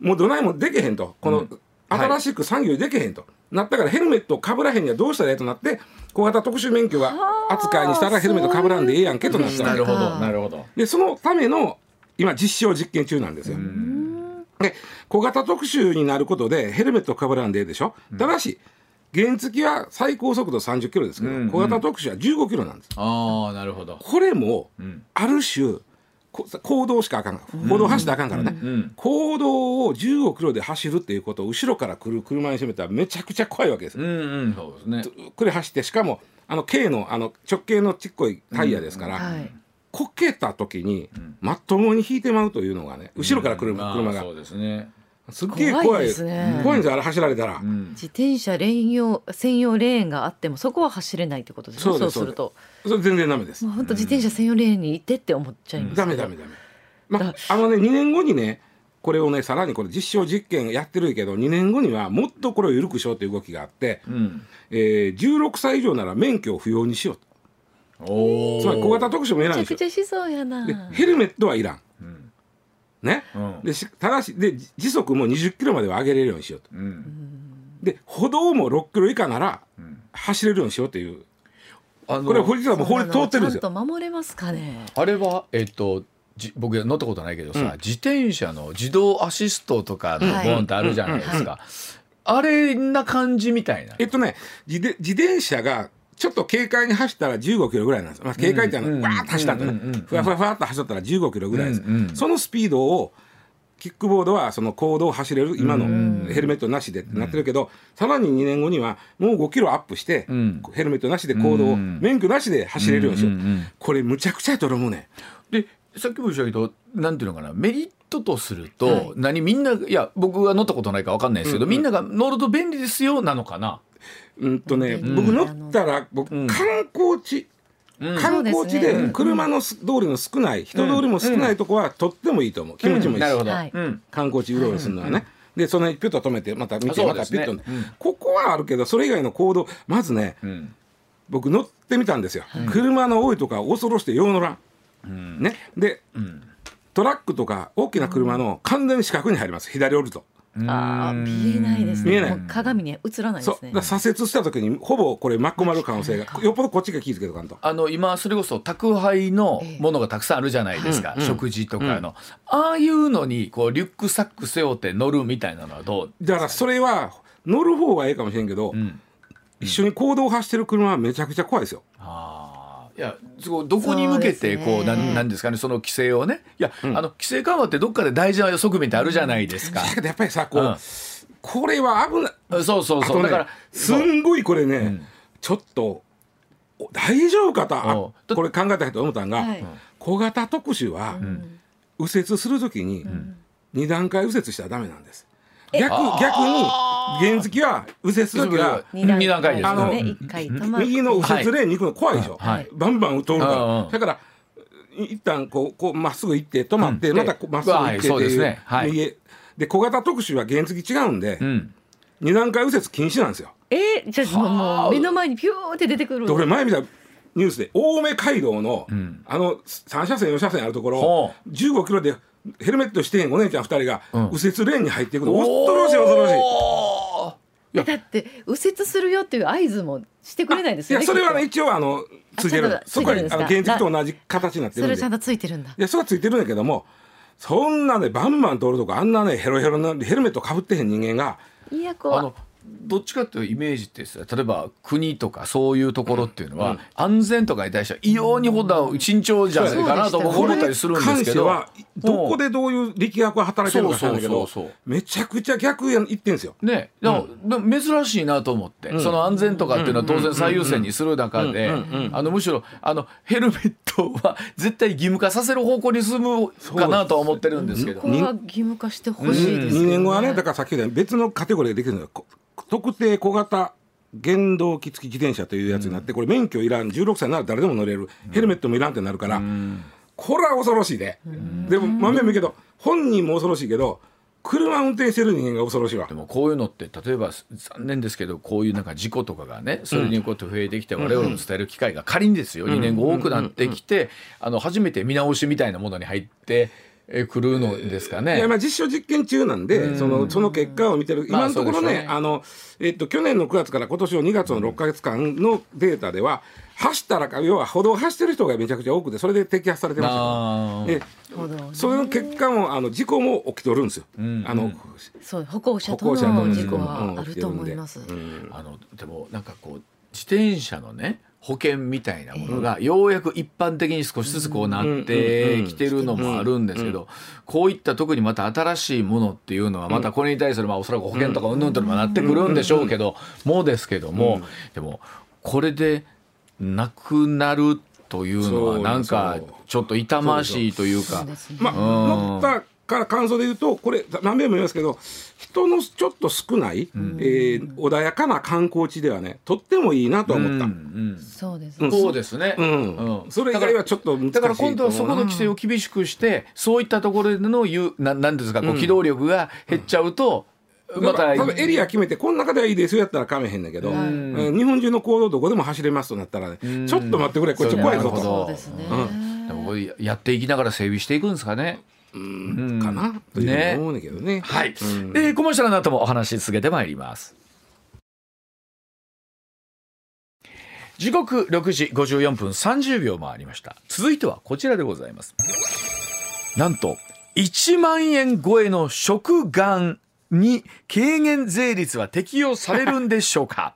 もうどないもでけへんと。この、新しく産業にでけへんと、なったからヘルメットかぶらへんにはどうしたらええとなって小型特殊免許が扱いにしたらヘルメットかぶらんでええやんけとなった。なるほどかなるほど。でそのための今実証実験中なんですよ。で小型特殊になることでヘルメットかぶらんでええでしょ、ただし原付は最高速度30キロですけど、うん小型特殊は15キロなんです。ああなるほど。これもん。ある種こ行動しかあかん。歩道走ったらあかんからね、ん行動を15キロで走るっていうことを後ろから来る車にしてみたらめちゃくちゃ怖いわけですよ。うんうんそうですね。ゆっくり走ってしかもあの軽のあの直径のちっこいタイヤですから、はい。こけた時にまともに引いてまうというのがね後ろから来るまあ車が、そうですねすっげえ怖い怖いですね。怖い。んですよあれ走られたら、自転車レーン用専用レーンがあってもそこは走れないってことですねそうですそうすると。それ全然ダメです。もう本当自転車専用レーンに行ってって思っちゃいますけど。ダメダメダメ。まああのね2年後にねこれをねさらにこれ実証実験やってるけど2年後にはもっとこれを緩くしようという動きがあって、えー16歳以上なら免許を不要にしようと。おつまり小型特殊もいらないんですよ。めちゃくちゃしそうやな。でヘルメットはいらん、ね、うん。でしただしで時速も20キロまでは上げれるようにしようと、で歩道も6キロ以下なら走れるようにしようという。あのこれは法律はもう法律通ってるんですよ。ちゃんと守れますかね？あれはえっとじ僕乗ったことないけどさ、自転車の自動アシストとかのはい。ボンってあるじゃないですか、あれな感じみたいな。えっとね自で自転車がちょっと軽快に走ったら15キロぐらいなんです、まあ、軽快ってあの、うんわーっと走ったんだね、うんうんうんふわふわふわっと走ったら15キロぐらいです、うんうん。そのスピードをキックボードはその公道を走れる今のヘルメットなしでってなってるけど、さらに2年後にはもう5キロアップして、ん。ヘルメットなしで公道を、うん。免許なしで走れるようにしよう、うんうんうん。これむちゃくちゃやと思うねでさっきも言ったけどなんていうのかな？メリットとすると、何みんないや僕は乗ったことないから分かんないですけど、みんなが乗ると便利ですよなのかな？うんとね、うん。僕乗ったら僕、観光地。観光地で車のす通りの少ない人通りも少ないとこはとってもいいと思う。気持ちもいいし、観光地うろうろするのはね、でそのピュッと止めてまた見てまたピュッと、うん。ここはあるけどそれ以外の行動まずねうん。僕乗ってみたんですよ、車の多いとか恐ろしてよう乗らん、ね。で、トラックとか大きな車の完全に四角に入ります。左折ると。ああ見えないですね。見えない。もう鏡に映らないですね。左折した時にほぼこれ巻き込まれる可能性がよっぽどこっちが気づけとかんと。あの今それこそ宅配のものがたくさんあるじゃないですか、食事とかの、ああいうのにこうリュックサック背負って乗るみたいなのはどう？だからそれは乗る方がいいかもしれんけど、一緒に公道を走ってる車はめちゃくちゃ怖いですよ。あーいやすごいどこに向けてこうそうね。なんなんですかねその規制をね。いや、あの規制緩和ってどっかで大事な側面ってあるじゃないですか、だけどやっぱりさこう、うん。これは危ない。そうそうそう。だからすんごいこれね、ちょっとお大丈夫かとこれ考えた人思ったんが、はい小型特殊は、右折するときに二段階右折したらダメなんです。逆逆に原付は右折するときは二段階です。あの右の右折レーンに行くの怖いでしょ、はい。バンバン通るかうんうんらだからい一旦こうこうまっすぐ行って止まって、うん。またこうまっすぐ行ってってはいそうですいうね。はい。右へ。で小型特殊は原付違うんで、うん。二段階右折禁止なんですよ。えー、じゃあもう目の前にピューって出てくる。で俺前見たニュースで青梅街道の、ん。あの3車線4車線あるところほ15キロでヘルメットしてへんお姉ちゃん2人がん。右折レーンに入っていくの。恐ろしい恐ろしい。だって右折するよっていう合図もしてくれないですよねいやそれはね一応あのついてる。そこはあの原付と同じ形になってるんで。とそれちゃんとついてるんだ。いやそこはついてるんだけどもそんなねバンバン通るとかあんなねヘロヘロなヘルメットかぶってへん人間がいや怖いあのどっちかっていうイメージってさ例えば国とかそういうところっていうのは、安全とかに対しては異様にほど慎重じゃないかなと思ったりするんです関けどどこでどういう力学が働いてるのか知らんけどそうそうそうそう。めちゃくちゃ逆や言ってんですよ。ね、でもでも珍しいなと思って、その安全とかっていうのは当然最優先にする中であのむしろあのヘルメットは絶対義務化させる方向に進むかなとは思ってるんですけど。こ。こは義務化してほしいですよ2年後はねだからさっき言った別のカテゴリーができるのよ。こ特定小型原動機付き自転車というやつになって、これ免許いらん16歳なら誰でも乗れる、ヘルメットもいらんってなるから、これは恐ろしいで、でも豆もいいけど本人も恐ろしいけど車運転してる人間が恐ろしいわ。でもこういうのって例えば残念ですけどこういうなんか事故とかがねそれにこうやって増えてきて我々も伝える機会が仮にですよ。2年後多くなってきてあの初めて見直しみたいなものに入ってえくるのですかね。いやまあ実証実験中なんで、そのその結果を見てる、まあ今のところね、そうでしょうね。あのえっと去年の9月から今年の2月の6か月間のデータでは、走ったらか、要は歩道を走ってる人がめちゃくちゃ多くて、それで摘発されてましたでね。それの結果もあの事故も起きとるんですよ。あのそう歩行者と歩行者との事故はあると思います。あのでもなんかこう自転車のね保険みたいなものがようやく一般的に少しずつこうなってきてるのもあるんですけどこういった特にまた新しいものっていうのはまたこれに対するまあおそらく保険とかうんぬんというのもなってくるんでしょうけどもうですけどもでもこれでなくなるというのはなんかちょっと痛ましいというか。まあ乗ったから感想で言うとこれ何遍も言いますけど人のちょっと少ない、えー穏やかな観光地ではねとってもいいなとは思った。うんそうですうん。そうですね。うん。それ以外はちょっと難しいだから今度はそこの規制を厳しくして、そういったところでの言うななんですかこう機動力が減っちゃうと、また多分エリア決めてこの中ではいいですよやったらかめへんねんけど、えー日本中の行動どこでも走れますとなったらね、ちょっと待ってくれこっち怖いぞと。そうですね、でもこれやっていきながら整備していくんですかね。うんかなと思うねんけどね。はい。うんえー、コマーシャルの後もお話し続けてまいります。時刻6時54分30秒もありました。続いてはこちらでございます。なんと、1万円超えの食玩に軽減税率は適用されるんでしょうか？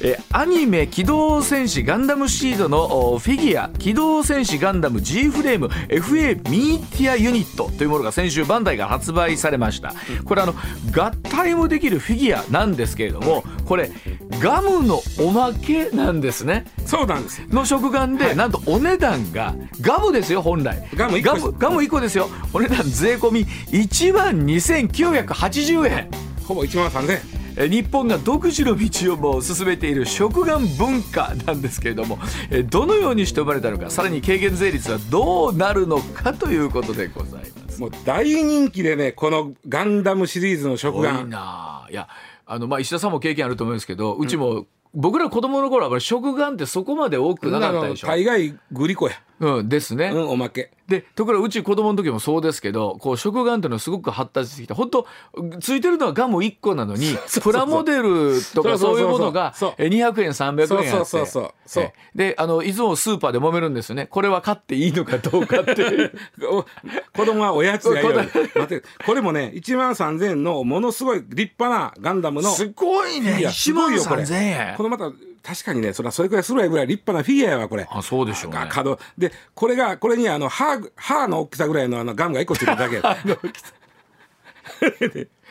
えアニメ「機動戦士ガンダムシード」のおフィギュア「機動戦士ガンダム G フレーム。FA ミーティアユニット」というものが先週バンダイが発売されました。これあの合体もできるフィギュアなんですけれどもこれガムのおまけなんですね。そうなんです。の食玩で、なんとお値段がガムですよ本来。ガム一個ガムガム1個ですよ。お値段税込み1万2980円。ほぼ1万3000円。え日本が独自の道を進めている食玩文化なんですけれどもえどのようにして生まれたのかさらに軽減税率はどうなるのかということでございます。もう大人気でねこのガンダムシリーズの食玩。いやあのまあ石田さんも経験あると思うんですけどうちも、僕ら子供の頃はこれ食玩ってそこまで多くなかったでしょ。大概グリコや。うん、ですね。うんおまけ。でところがうち子供の時もそうですけどこう食玩っていうのはすごく発達してきた。本当ついてるのはガム1個なのに [LAUGHS] プラモデルとかそういうものがそう。え200円300円あって。そうそうそうそう。であのいつもスーパーで揉めるんですよね。これは買っていいのかどうかっていう。[LAUGHS] お子供はおやつがいいよ待って。これもね1万3000円のものすごい立派なガンダムの。すごいね。いやすごいよこれ。1万3000円このまた確かにねそれはそれくらいするぐらい立派なフィギュアやわこれ。あそうでしょうね。でこれがこれにあの歯歯の大きさぐらいのあのガムが1個ついてるだけ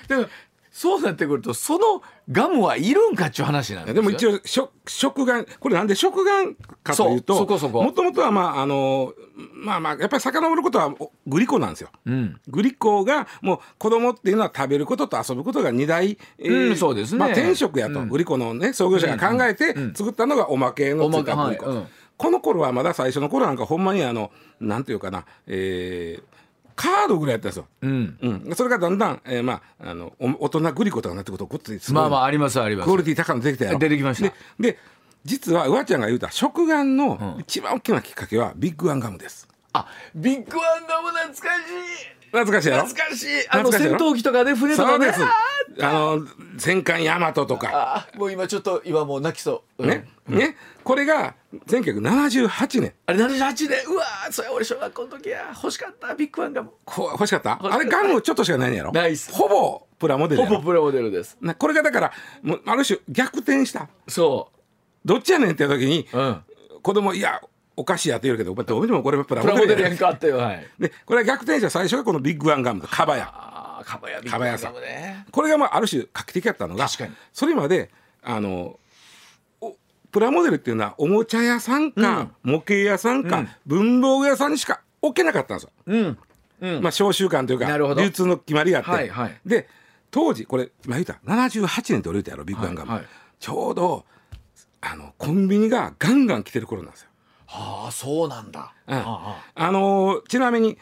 でも [LAUGHS] そうなってくるとそのガムはいるんかっちゅう話なんですよ。でも一応食食玩これなんで食玩かというとそうそこそこ。もともとはまああのまあまあやっぱり遡ることはおグリコなんですよ。うん。グリコがもう子供っていうのは食べることと遊ぶことが二大、えうんそうですね。まあ、転職やと、グリコのね創業者が考えて作ったのがおまけのついたグリコ、おまけはいうん。この頃はまだ最初の頃なんかほんまにあのなんていうかな、えーカードぐらいやったんですよ。うん。うん、それがだんだん、えーまあ、あのお大人グリコとかなってくるとこっちすごいまあまあありますありますクオリティ高いの出てきたやろ。出てきました。でで実はうわちゃんが言うた食玩の一番大きなきっかけはビッグワンガムです。あビッグワンガム懐かしい懐かしいやろ？懐かしい。あの戦闘機とかで船とかね。あの戦艦ヤマトとか。あもう今ちょっと今もう泣きそう、うん。ね、ね？これが1978年。あれ78年。うわーそれ俺小学校の時や。欲しかった。ビッグワンガムこ欲しかった？欲しかった。あれガムちょっとしかないんやろ？ないほぼプラモデルほぼプラモデルです。なこれがだからもうある種逆転した。そどっちやねんって時にう、うん、子供いやお菓子やって言うけどどうしてもこれプラプラモデルやんかってよは。いでこれは逆転した最初がこのビッグワンガムとカバヤ。ああかばやビッグワンガムね。これがまあある種画期的やったのがそれまであのおプラモデルっていうのはおもちゃ屋さんか、模型屋さんか、うん。文房具屋さんにしか置けなかったんですよ。うん。うん。まあ召集感というか流通の決まりがあって、はいはい。で当時これ今言った78年って俺言ったやろビッグワンガム、はいはい。ちょうどあのコンビニがガンガン来てる頃なんですよ。はあそうなんだ、うん。ああのーちなみに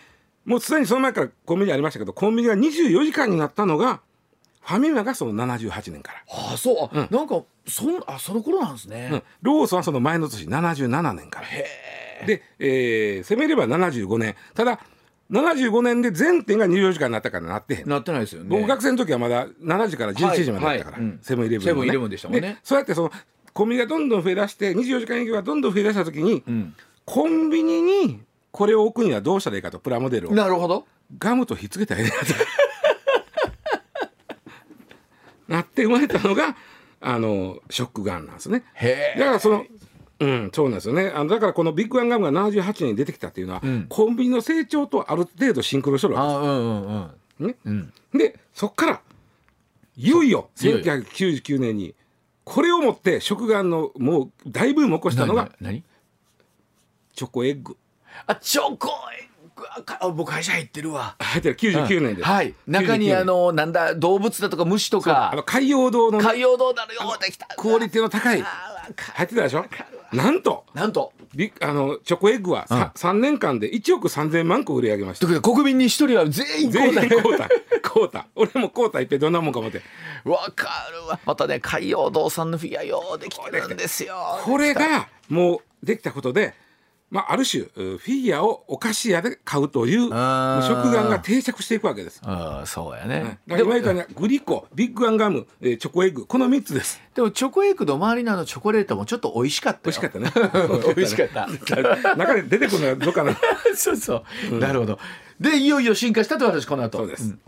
もうすでにその前からコンビニありましたけどコンビニが24時間になったのがファミマがその78年から、ああそう、あなんかそんあその頃なんですね、うん。ローソンはその前の年77年から。で、えー攻めれば75年。ただ75年で全店が24時間になったからなってへん。なってないですよね。僕学生の時はまだ7時から11時までだったから、はいはい。うん。セブンイレブンセブンイレブンでしたもんね。そうやってそのコンビニがどんどん増え出して24時間営業がどんどん増え出した時に、ん。コンビニにこれを置くにはどうしたらいいかとプラモデルを。なるほど。ガムとひっつけたらええななって生まれたのがあのショックガンなんですね。へえ。だからそのうん、そうなんですよね。あのだからこのビッグワンガムが78年に出てきたっていうのは、ん。コンビニの成長とある程度シンクロしとるわあうんうんうん。けですね。うん。でそっからいよいよいよいよ。1999年にこれをもって食玩のもう大ブームを起こしたのがチョコエッグ。あチョコか僕会社入ってるわ。入ってる。99年です、はい。中に99あのなんだ動物だとか虫とか。あの海洋堂のね、海洋堂だろよできたクオリティの高い。入ってたでしょ？なんと。なんと。ビあのチョコエッグはさ、3年間で1億3000万個売り上げました。国民に一人は全員全員交代交代交代俺も交代ってどんなもんか思って。わかるわ。またね海洋堂さんのフィギュアようできてるんですよ。これがもうできたことで、まあ、ある種フィギュアをお菓子屋で買うという食玩が定着していくわけです。うんそうやはい。ねだから今言ったグリコビッグワンガム、えーチョコエッグこの3つです。でもチョコエッグの周りのチョコレートもちょっと美味しかったよ。美味しかったね。[LAUGHS] 美味しかった。[LAUGHS] 中で出てくるのがどうかな。[LAUGHS] そうそう、なるほど。でいよいよ進化したと私この後。そうです。ん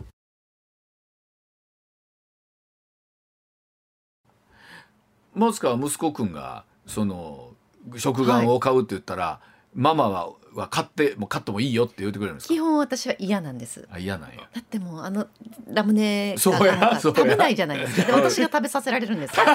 マツカは息子くんがその食玩を買うって言ったら、ママはは買ってもう買ってもいいよって言ってくれるんですか？基本私は嫌なんです。あ嫌なんや。だってもうあのラムネが食べないじゃないですか。で私が食べさせられるんです [LAUGHS]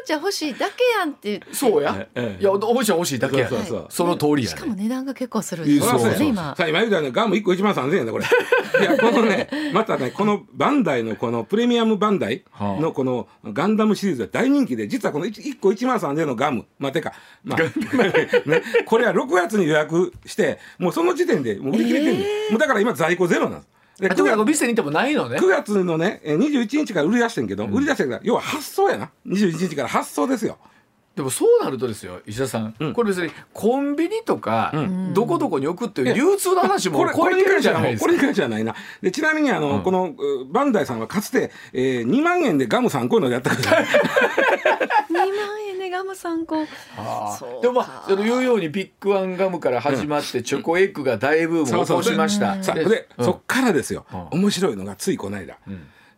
おもちゃ欲しいだけやんってそうや、ええ。いやおもちゃ欲しいだけや。そうそうそう。その通りやしかもね値段が結構するんですよそう。そうね今。さあ今言うたようにガム1個1万3000円だこれ。[LAUGHS] いやこのねまたねこのバンダイのこのプレミアムバンダイのこのガンダムシリーズは大人気で実はこの 1, 1個1万3000円のガムまあてかまあ [LAUGHS] ねこれは6月に予約してもうその時点でもう売り切れてんねん。もうだから今在庫ゼロなんです。であとにかく9店に行ってもないのね月のねえー21日から売り出してんけど、売り出してから要は発送やな21日から発送ですよ。でもそうなるとですよ石田さん、これ別にコンビニとか、どこどこに置くっていう流通の話もこれこれに関してはないですこれに関してはないな。でちなみにあの、このうバンダイさんはかつて、えー、2万円でガム3個のやったから2万円でガム3個。でもまあその言うようにビッグワンガムから始まってチョコエッグが大ブームを起こしました。さあで、うん。そっからですよ、うん。面白いのがついこの間、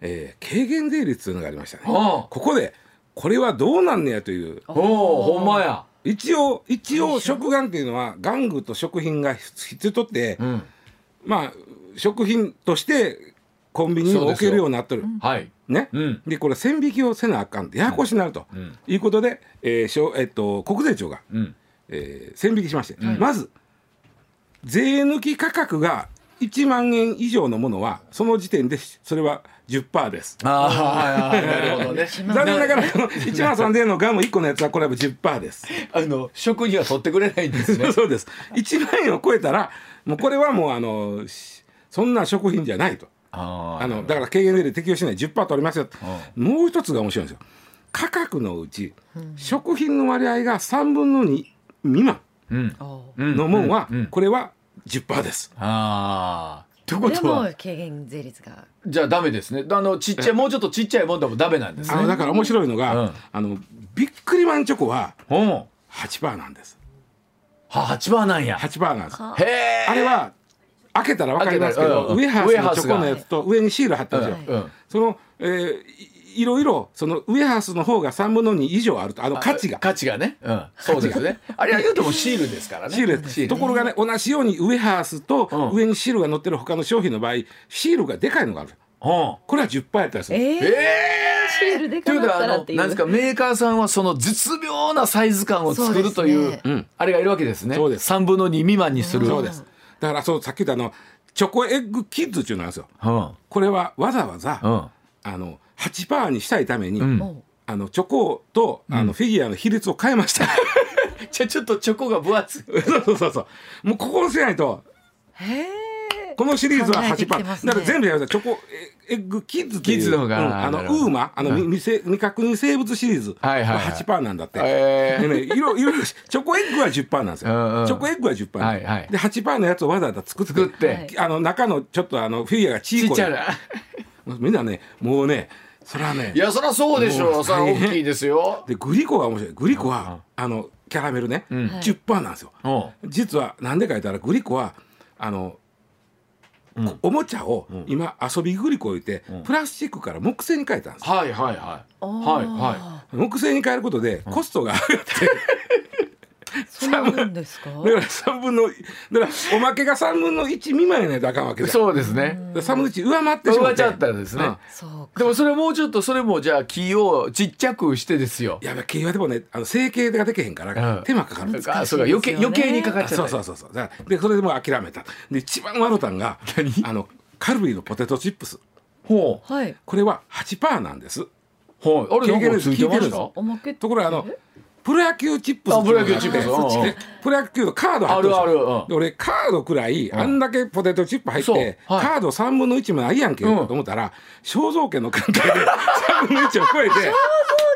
えー軽減税率というのがありましたね、うん。ここでこれはどうなんねやという。ほんまや。一応一応食玩っていうのは玩具と食品が必要とって、うん。まあ食品としてコンビニに置けるようになってる。はい。ね、うん。でこれ線引きをせなあかんってややこしになると、ん。いうことで、えーしょえっと、国税庁が、うん。えー線引きしまして、まず税抜き価格が1万円以上のものはその時点でそれは10%です。ああなるほどね。[LAUGHS] 残念ながらこの1万3000円のガム1個のやつはこれは10%です。[LAUGHS] あの食には取ってくれないんですね。[LAUGHS] そうです。1万円を超えたらもうこれはもうあのしそんな食品じゃないと。ああのだから軽減税で適用しない10%取りますよ、もう一つが面白いんですよ。価格のうち、食品の割合が3分の2未満のもんは、これは10%です。ああ。というこでもとは軽減税率が。じゃあダメですね。あのちっちゃいもうちょっとちっちゃいもんでもダメなんですね。あのだから面白いのが、うん。あのビックリマンチョコはう。ん。は8%なんです。八番なんや。8%なんです。へえ。あれは開けたら分かりますけど、開けたらうん。ウェハースのチョコのやつと上にシール貼ってるんですよ、うんうん。その、えーいいろいろそのウェハースの方が3分の2以上あるとあの価値が価値がね。うん。そうですね。[LAUGHS] あれは言うてもシールですからね。シールですところがね同じようにウェハースとうん上にシールが載ってる他の商品の場合シールがでかいのがあるうん。これは10%やったりする、えー、えシールでかということはあかったらっていうのなんですかメーカーさんはその絶妙なサイズ感を作るというねうんあれがいるわけですね。そうです3分の2未満にする。そうですだからそうさっき言ったあのチョコエッグキッズっていうのなんですようん。これはわざわざ、うん。あの8%にしたいために、うん。おあのチョコとあのフィギュアの比率を変えました、じゃあちょっとチョコが分厚い。[LAUGHS] そうそうそうそう。もうここをせないと。へえ。このシリーズは考えて8%、きてますね。だから全部やるとチョコエッグキッズっていう。キッズの方がうん。あのウーマ。あの、未未未確認生物シリーズははいはい。はい8%なんだって、え。でねいろいろチョコエッグは10%なんですよ、うんうん。チョコエッグは10%、はいはい。で8%のやつをわざわざ作って。作って。はい。あの中のちょっとあのフィギュアが小さい。ちっちゃな。[LAUGHS] みんなねもうねそれはねいやそりゃそうでしょもう。それは大きいですよ。でグリコが面白い。グリコは、あのキャラメルね、ん。10%なんですよ。うん。実はなんでか言ったらグリコはあの、ん。おもちゃを、今遊びグリコを置いて、プラスチックから木製に変えたんですよ。はいはいはい。はいは木製に変えることでコストが上がって、そなんですか？だから三分のだからおまけが三分の一未満やないとあかんわけだ。そうですね。三分の一上回ってしまって上ちゃったらですね、うんそうか。でもそれもうちょっとそれもじゃあ木をちっちゃくしてですよ。いや経はでもねあの成形ができへんから、うん手間かかるんです。あそうか。余計余計にかかっちゃったそうそうそう。そうでそれでもう諦めた。で一番笑ったんがあのカルビーのポテトチップス。ほう。はい。これは8%なんです。ほう。あれなんかついてました？おまけところがあのプロ野球チップスあプロ野球チップス。プロ野球のカード入ってでしょ？あるある。うん。で俺カードくらいあんだけポテトチップ入って、カード3分の1もないやんけ、うん。と思ったら肖像権の関係で3分の1を超えて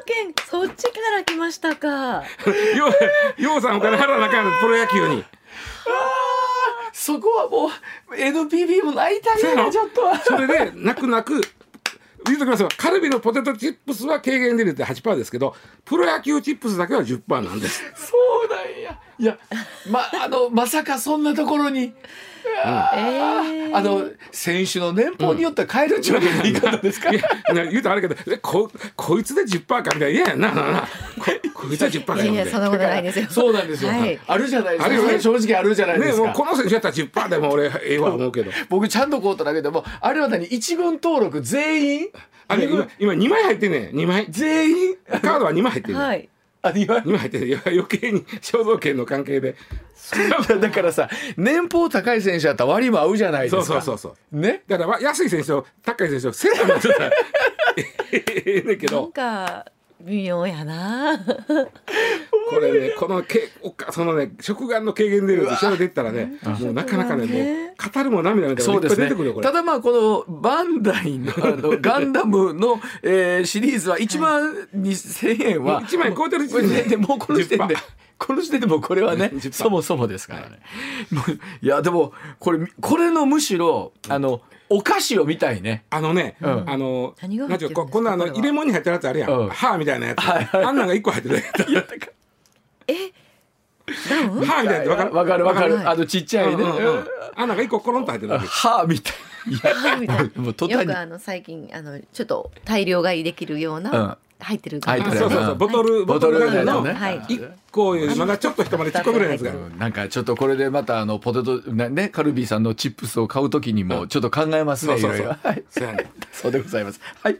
券そっちから来ましたか。ようようさんお金払わなあかんのプロ野球に。そこはもう NPB も泣いたんやなちょっとは。それで泣く泣く言うときますよ。カルビのポテトチップスは軽減で入れて8%ですけどプロ野球チップスだけは10%なんです。そうなんや。いやまあのまさかそんなところに。えー。あの選手の年俸によっては変えるっちゅうわけにはいかですか、いやな言うとあれやけどえここいつで10%かみたいな嫌やんな。ななここいつは10%かいやいやそんなことないですよ。そうなんですよ、はい。あるじゃないですか。ね。正直あるじゃないでねすか、もうこの選手やったら10%でも俺ええわ思うけど。僕ちゃんとコート投げてもあれは何？一軍登録全員？あれ今今2枚入ってんねん。2枚。全員？カードは2枚入ってんねん、はいあ2枚2枚入って余計に肖像権の関係で。だからさ年俸高い選手だったら割も合うじゃないですか。そうそうそうそう。ね。だから安い選手と高い選手とセットになっちゃったらええねんけなんどか微妙やな。これねこのけおかそのね食玩の軽減で調べていったらねもうなかなかねもう語るも涙みたいなのがいっ出そうですね。てくるよこれ。ただまあこのバンダイのあの [LAUGHS] ガンダムの、えーシリーズは1万2000円は1万円超えてる時点ででもうこの時点で10%この時点でもうこれはね10%そもそもですからね、いやでもこれこれのむしろあのお菓子を見たいね。あのね、ん。あの何が入ってるんていうここんなあの入れ物に入ってるやつあるやん、うん。歯みたいなやつ、はいはい。あんなんが1個入ってる。[LAUGHS] え？歯みたいなわかる？らわかる。わかる、はい。あのちっちゃいね、うんうんうあんなんが1個コロンと入ってる歯みたい。いやみたい。なもうよくあの最近あのちょっと大量買いできるような、うん入ってるそうそうそう。ボトル、ボトルガムのね。はい。1個よりまだちょっと一回りちっこぐらいのやつがなんかちょっとこれでまたあのポテトなねカルビーさんのチップスを買うときにもちょっと考えますねいそうそうそう。ろいろ。はい。そうでございます。はい